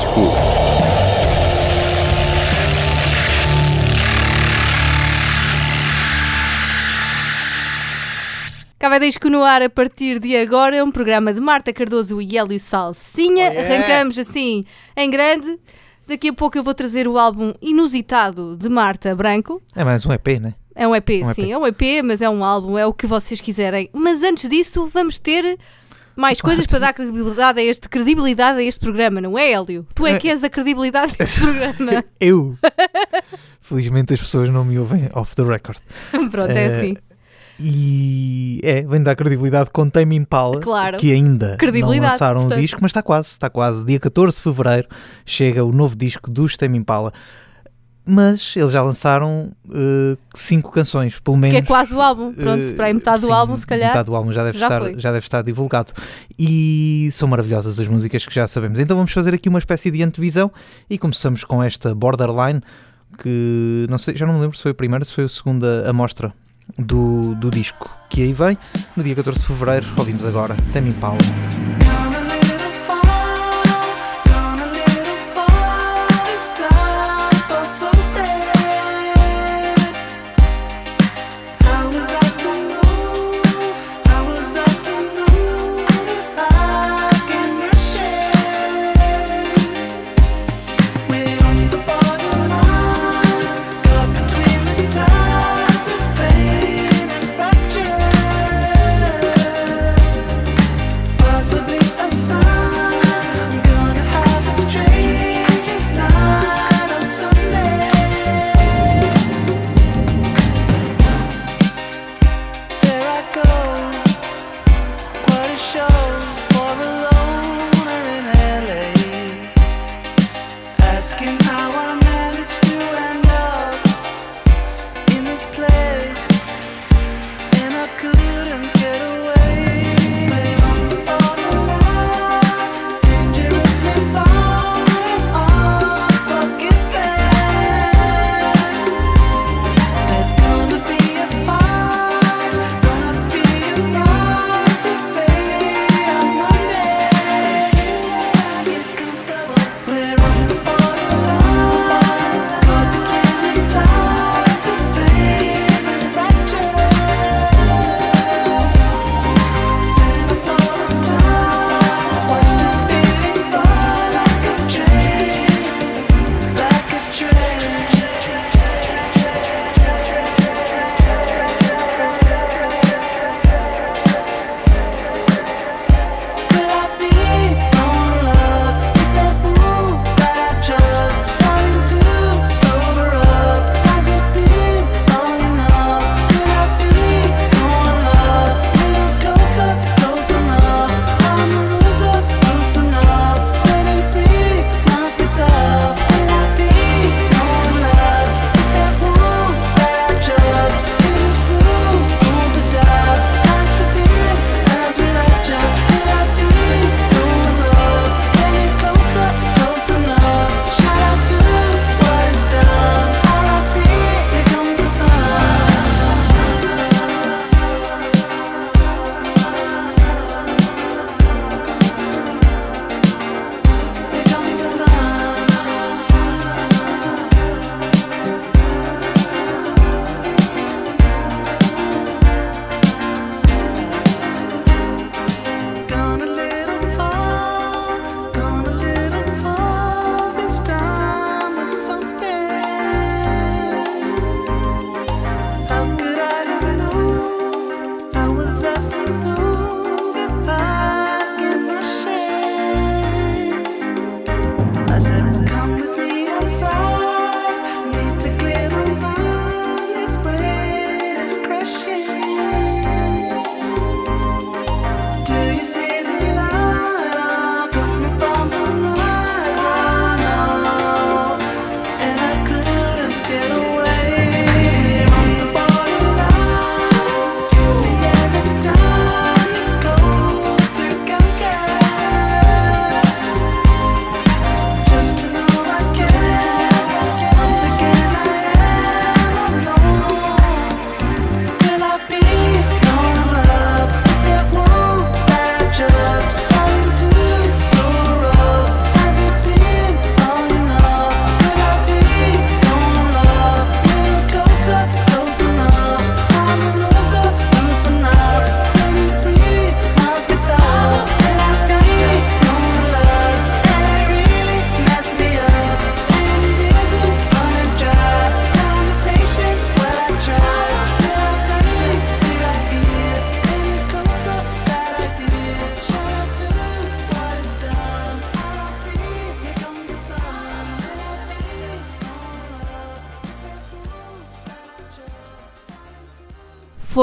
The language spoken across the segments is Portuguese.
disco. Cava Disco no ar a partir de agora, é um programa de Marta Cardoso e Hélio Salsinha. Oh, yeah. Arrancamos assim em grande. Daqui a pouco eu vou trazer o álbum inusitado de Marta Branco. É mais um EP, né? É um EP, Um sim, EP. é um EP, mas é um álbum, é o que vocês quiserem. Mas antes disso, vamos ter mais coisas para dar credibilidade a este, credibilidade a este programa, não é, Hélio? Tu é que és a credibilidade deste programa. Eu! Felizmente as pessoas não me ouvem off the record. Pronto, é Eh, assim. E é, vem dar credibilidade com Tame Impala, Claro. que ainda não lançaram o disco, mas está quase, está quase. Dia 14 de Fevereiro chega o novo disco dos Tame Impala. Mas eles já lançaram eh, cinco canções, pelo Que menos. é quase o álbum. Pronto, Eh, para aí metade do sim, álbum, se calhar. Metade do álbum já deve, já estar, foi. já deve estar divulgado. E são maravilhosas as músicas que já sabemos. Então vamos fazer aqui uma espécie de antevisão e começamos com esta Borderline, que não sei, já não me lembro se foi a primeira, se foi a segunda amostra do, do disco que aí vem. No dia 14 de Fevereiro, ouvimos agora Tame Impala.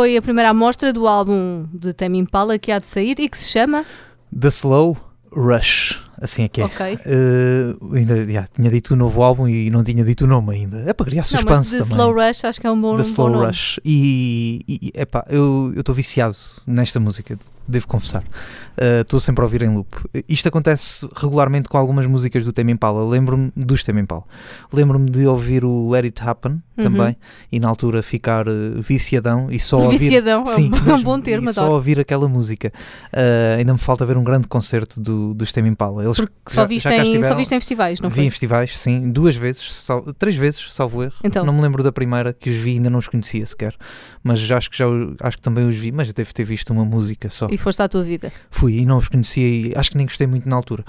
Foi a primeira amostra do álbum de Tame Impala que há de sair e que se chama. The Slow Rush. Assim é que é. Ok. Eh, ainda já, tinha dito o novo álbum e não tinha dito o nome ainda. É para criar Não, mas suspense The também. Slow Rush acho que é um bom, The um bom Slow nome. Rush. E, e epá, eu estou viciado nesta música, devo confessar. Uh, Estou sempre a ouvir em loop. Isto acontece regularmente com algumas músicas do Tame Impala. Lembro-me dos Tame Impala. Lembro-me de ouvir o Let It Happen Uhum. também e na altura ficar uh, viciadão e só ouvir. Viciadão, é um- Sim, é um mesmo, bom termo, e só ouvir aquela música. Uh, ainda me falta ver um grande concerto do, dos Tame Impala. Eles Porque já- só viste, já em, só viste em festivais, não vi foi? em festivais, sim, duas vezes, sal- três vezes, salvo erro. Então. Não me lembro da primeira que os vi, ainda não os conhecia sequer, mas já acho que já acho que também os vi, mas devo ter visto uma música só. E foste à tua vida. Fui e não os conhecia e acho que nem gostei muito na altura.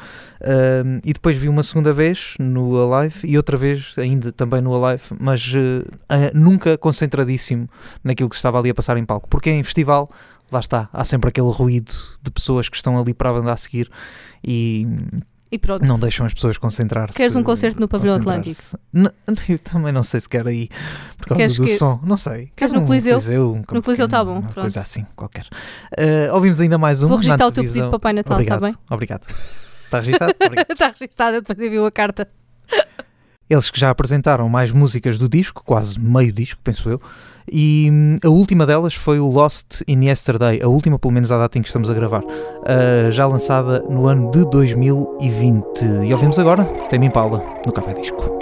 Ahm, e depois vi uma segunda vez no Alive e outra vez ainda também no Alive, mas eh, ah, nunca concentradíssimo naquilo que estava ali a passar em palco, porque em festival, lá está, há sempre aquele ruído de pessoas que estão ali para a banda a seguir e E pronto. não deixam as pessoas concentrar-se. Queres um concerto no Pavilhão Atlântico? concentrar-se. N- Eu também não sei se quero aí por causa Queres do que- som. Não sei. Queres no Coliseu? um No Coliseu tá bom, Uma pronto. coisa assim, qualquer. Uh, ouvimos ainda mais um. Vou registrar o teu pedido para o Pai Natal, está bem? Obrigado. Está registado? Está registada, depois enviou a carta. Eles que já apresentaram mais músicas do disco, quase meio disco, penso eu. E hum, a última delas foi o Lost in Yesterday, a última, pelo menos, à data em que estamos a gravar, uh, já lançada no ano de 2020. E ouvimos agora Tame Impala no Café Disco.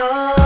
call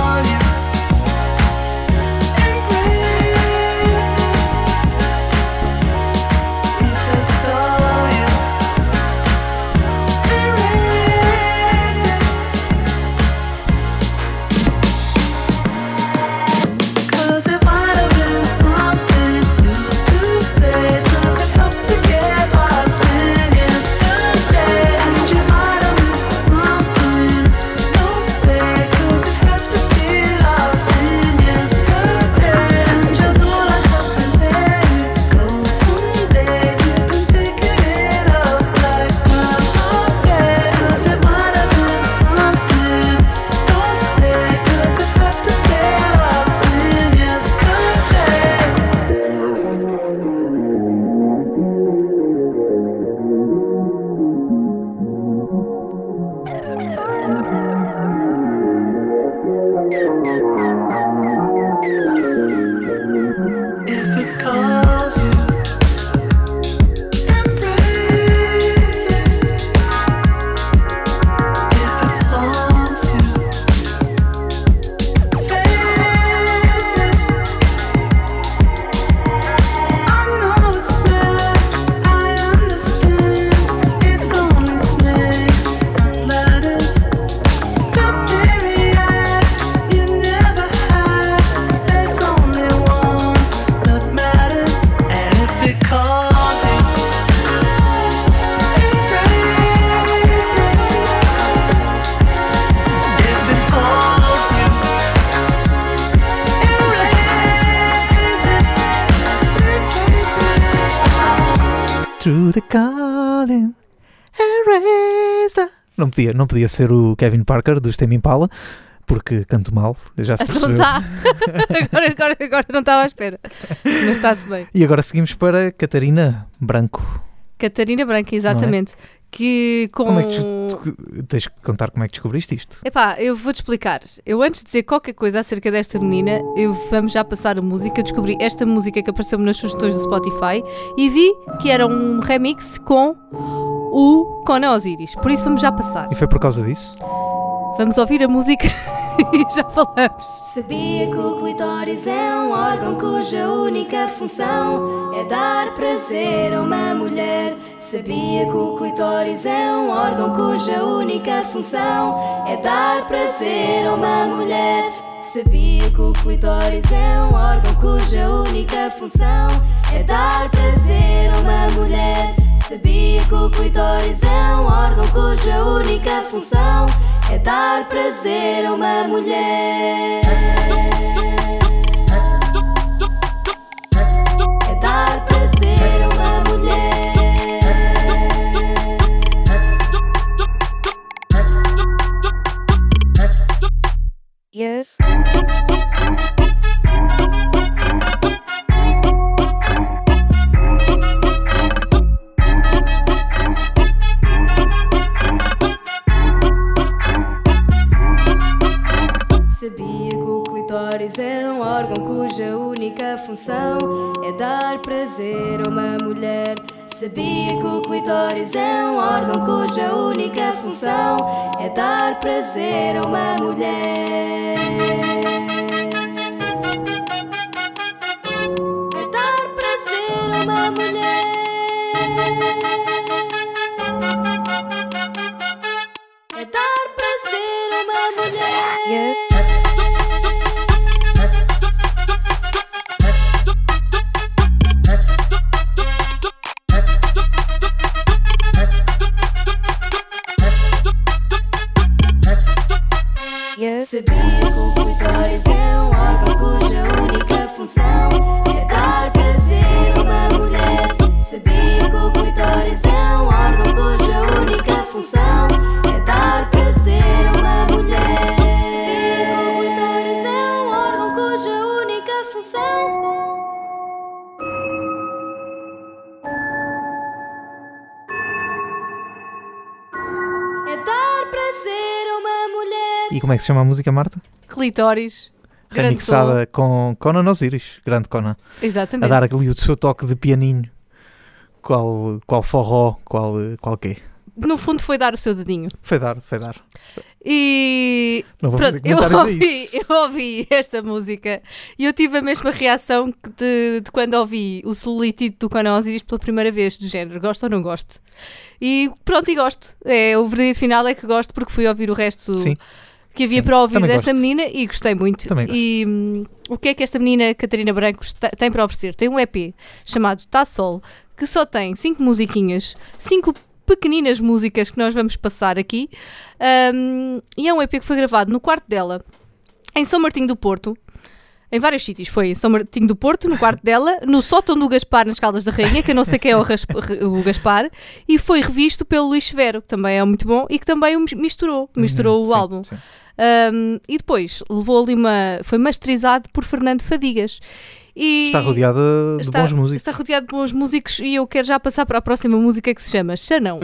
the calling. Erase. Não podia, não podia ser o Kevin Parker dos Tame Impala, porque canto mal, já se Não percebeu. está. agora, agora, agora não estava à espera. Mas está-se bem. E agora seguimos para Catarina Branco. Catarina Branca, exatamente. Que com. Como é que tu, tens que contar como é que descobriste isto? Epá, eu vou-te explicar. Eu antes de dizer qualquer coisa acerca desta menina, eu vamos já passar a música. Descobri esta música que apareceu-me nas sugestões do Spotify e vi que era um remix com o Conan Osiris. Por isso vamos já passar. E foi por causa disso? Vamos ouvir a música e já falamos. Sabia que o clitóris é um órgão cuja única função é dar prazer a uma mulher. Sabia que o clitóris é um órgão cuja única função é dar prazer a uma mulher. Sabia que o clitóris é um órgão cuja única função é dar prazer a uma mulher. Sabia que o clitóris é um órgão cuja única função é dar prazer a uma mulher. Órgão cuja única função é dar prazer a uma mulher. Sabia que o clitóris é um órgão cuja única função é dar prazer a uma mulher. Como é que se chama a música, Marta? Clitóris. Remixada com Conan Osiris, grande Conan. Exatamente. A dar ali o seu toque de pianinho. Qual, qual forró, qual, qual quê? No fundo foi dar o seu dedinho. Foi dar, foi dar. E Não vou Pronto, fazer eu ouvi, isso. eu ouvi esta música e eu tive a mesma reação de, de quando ouvi o solitito do Conan Osiris pela primeira vez, do género, gosto ou não gosto. E pronto, e gosto. É, o verdito final é que gosto porque fui ouvir o resto Sim. Que havia Sim, para ouvir desta gosto. menina e gostei muito. Também. E hum, o que é que esta menina, Catarina Brancos, te- tem para oferecer? Tem um EP chamado Tá Sol, que só tem cinco musiquinhas, cinco pequeninas músicas que nós vamos passar aqui. Hum, e é um EP que foi gravado no quarto dela, em São Martinho do Porto. Em vários sítios. Foi em São Martinho do Porto, no quarto dela, no sótão do Gaspar, nas Caldas da Rainha, que eu não sei quem é o, o Gaspar, e foi revisto pelo Luís Severo, que também é muito bom, e que também o mis- misturou, misturou Uhum, o sim, álbum. sim. Um, e depois levou ali uma. Foi masterizado por Fernando Fadigas. E Está rodeada de está- bons músicos. Está rodeado de bons músicos e eu quero já passar para a próxima música que se chama Xanão.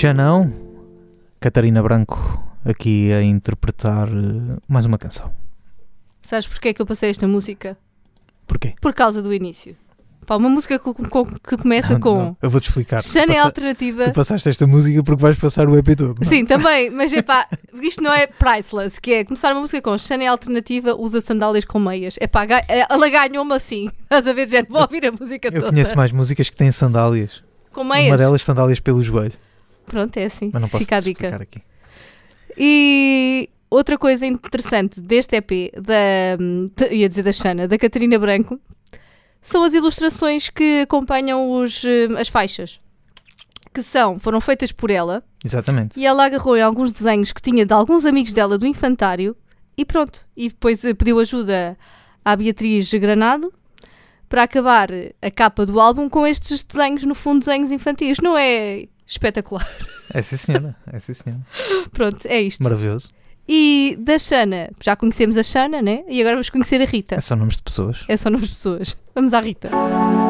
Xanão, Catarina Branco, aqui a interpretar eh, mais uma canção. Sabes porquê que eu passei esta música? Porquê? Por causa do início. Pá, uma música co- co- que começa Não, com não, eu vou-te explicar. Xana é alternativa. Tu passaste esta música porque vais passar o EP todo. não é? Sim, também, mas é pá, isto não é priceless, que é começar uma música com Chanel alternativa, usa sandálias com meias. É pá, ga- ela ganhou-me assim. Estás a ver, gente? Vou ouvir a música Eu toda. conheço mais músicas que têm sandálias. Com meias. Uma delas sandálias pelo joelho. Pronto, é assim. Mas não posso Fica a dica. aqui. E outra coisa interessante deste EP, da, de- ia dizer da Xana, da Catarina Branco, são as ilustrações que acompanham os, eh, as faixas. Que são, foram feitas por ela Exatamente. e ela agarrou em alguns desenhos que tinha de alguns amigos dela do infantário e pronto. E depois eh, pediu ajuda à Beatriz Granado para acabar a capa do álbum com estes desenhos, no fundo, desenhos infantis. Não é espetacular? É sim, senhora. É sim, senhora. Pronto, é isto. Maravilhoso. E da Xana, já conhecemos a Xana, né? E agora vamos conhecer a Rita. É só nomes de pessoas. É só nomes de pessoas. Vamos à Rita. Rita,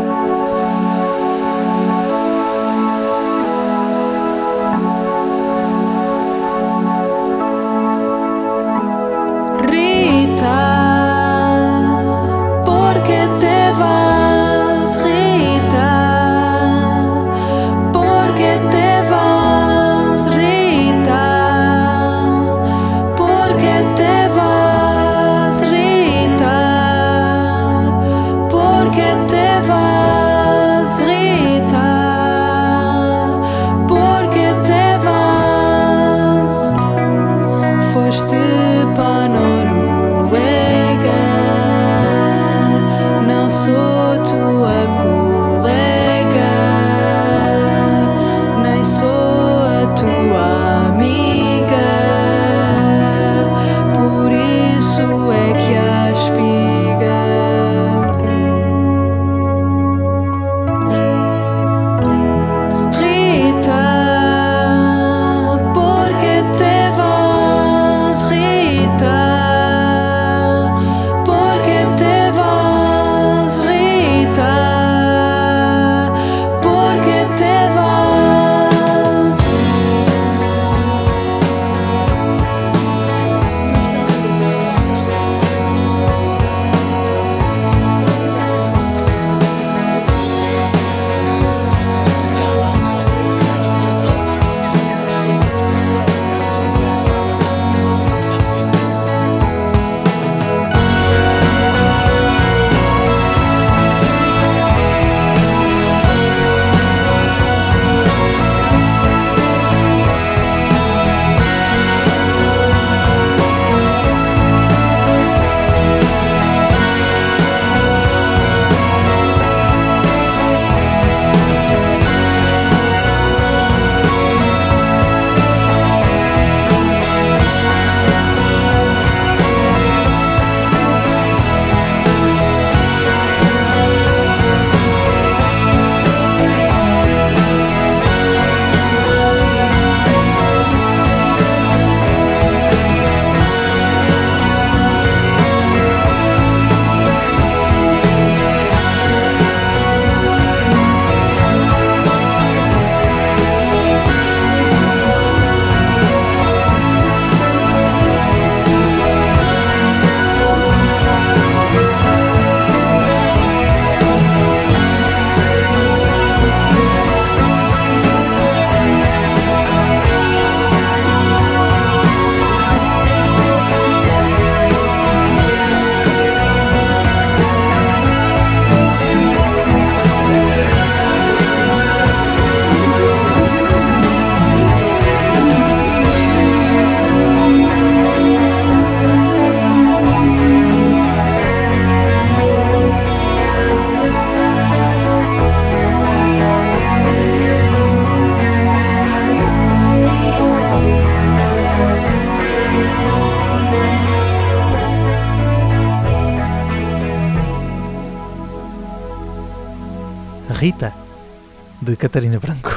de Catarina Branco.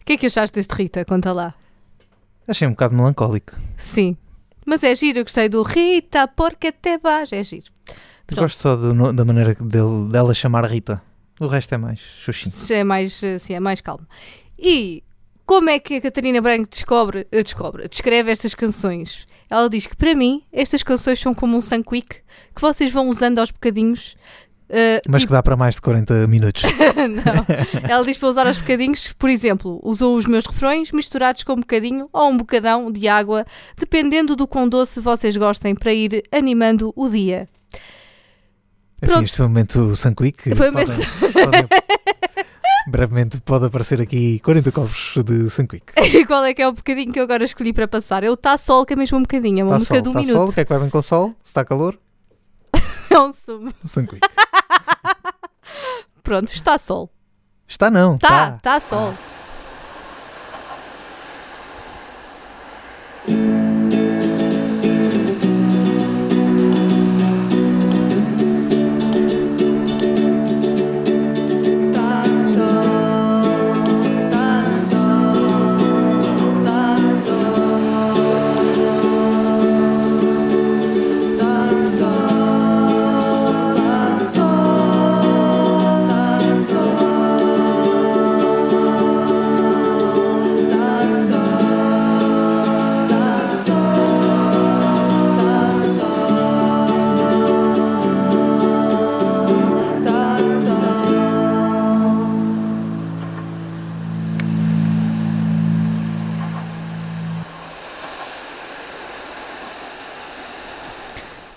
O que é que achaste deste Rita? Conta lá. Achei um bocado melancólico. Sim. Mas é giro, eu gostei do Rita, porque te vais. É giro. Pronto. Gosto só do da maneira dele, dela chamar Rita. O resto é mais xuxinho. É mais, assim, é mais calmo. E como é que a Catarina Branco descobre, eh, descobre, descreve estas canções? Ela diz que para mim estas canções são como um sunquick que vocês vão usando aos bocadinhos. Eh, Mas tipo- que dá para mais de 40 minutos. não. Ela diz para usar aos bocadinhos, por exemplo, usou os meus refrões misturados com um bocadinho ou um bocadão de água, dependendo do quão doce vocês gostem, para ir animando o dia. Assim, Pronto. este foi o momento Sunquick. Foi o Podem- podem- brevemente pode aparecer aqui 40 copos de Sunquick. E qual é que é o bocadinho que eu agora escolhi para passar? É o Tá Sol, que é mesmo um bocadinho, é uma Está música sol, de um está minuto. sol, o que é que vai bem com o sol? Se está calor, É um sumo. Sunquick. Pronto, está sol. Está não, Tá, está. tá sol.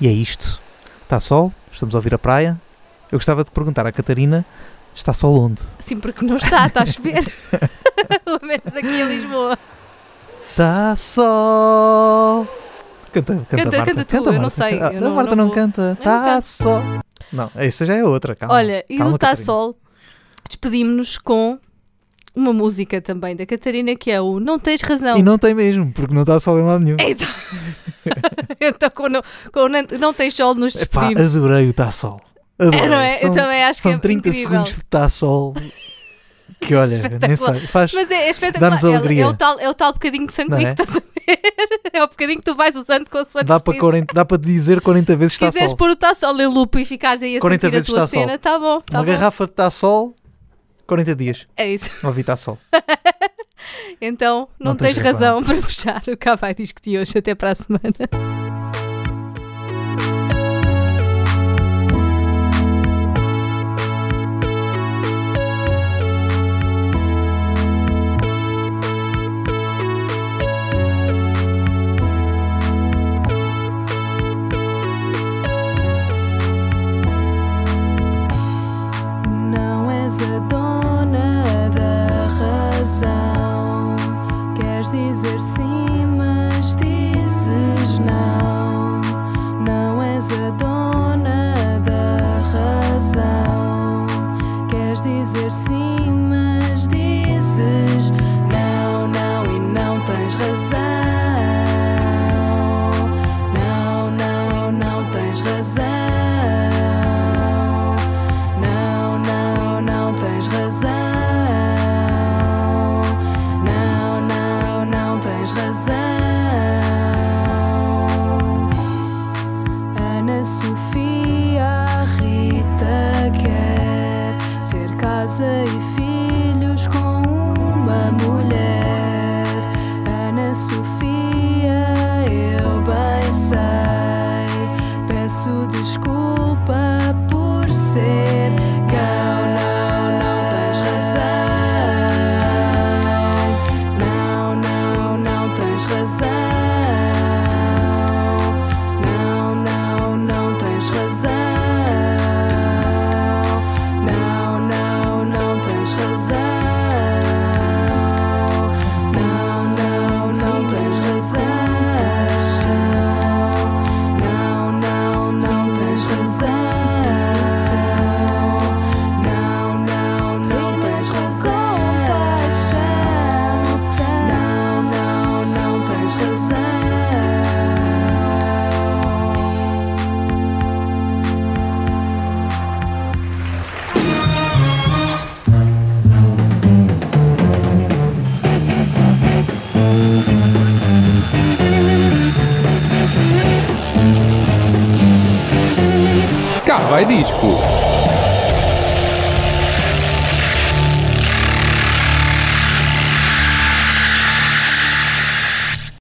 E é isto. Está sol, estamos a ouvir a praia. Eu gostava de perguntar à Catarina, está sol onde? Sim, porque não está, está a chover. Pelo menos aqui em Lisboa. Está sol. Canta, canta, Canta- Marta. canta tu, eu não sei, Ah, eu a não- Marta não não, canta. Está sol. Não, essa já é outra, calma. Olha, e do Tá Catarina. Sol, despedimos-nos com uma música também da Catarina que é o Não Tens Razão. E não tem mesmo, porque não está sol em lado nenhum. É Exato. então, com, não, com não, não Tens Sol, nos Epá, despedimos. adorei o Está Sol. Adorei. É, não é? São, eu também acho são que é 30 incrível. segundos de Está Sol. Que olha, nem sei. Faz, Mas é, é espetacular. É, é, o tal, é o tal bocadinho de sangue Não que é? estás a ver. É o bocadinho que tu vais usando com a sua dá, para 40, dá para dizer 40 vezes Se está quiseres sol. pôr o tá sol em loop e ficares aí a 40 sentir a vezes tua tá sol. cena, tá bom. Tá Uma bom. garrafa de Está Sol, 40 dias. É isso. Ouvi Está Sol. Então, não, Não tens, tens razão. razão. para fechar o Cá Vai Disco de hoje. Até para a semana.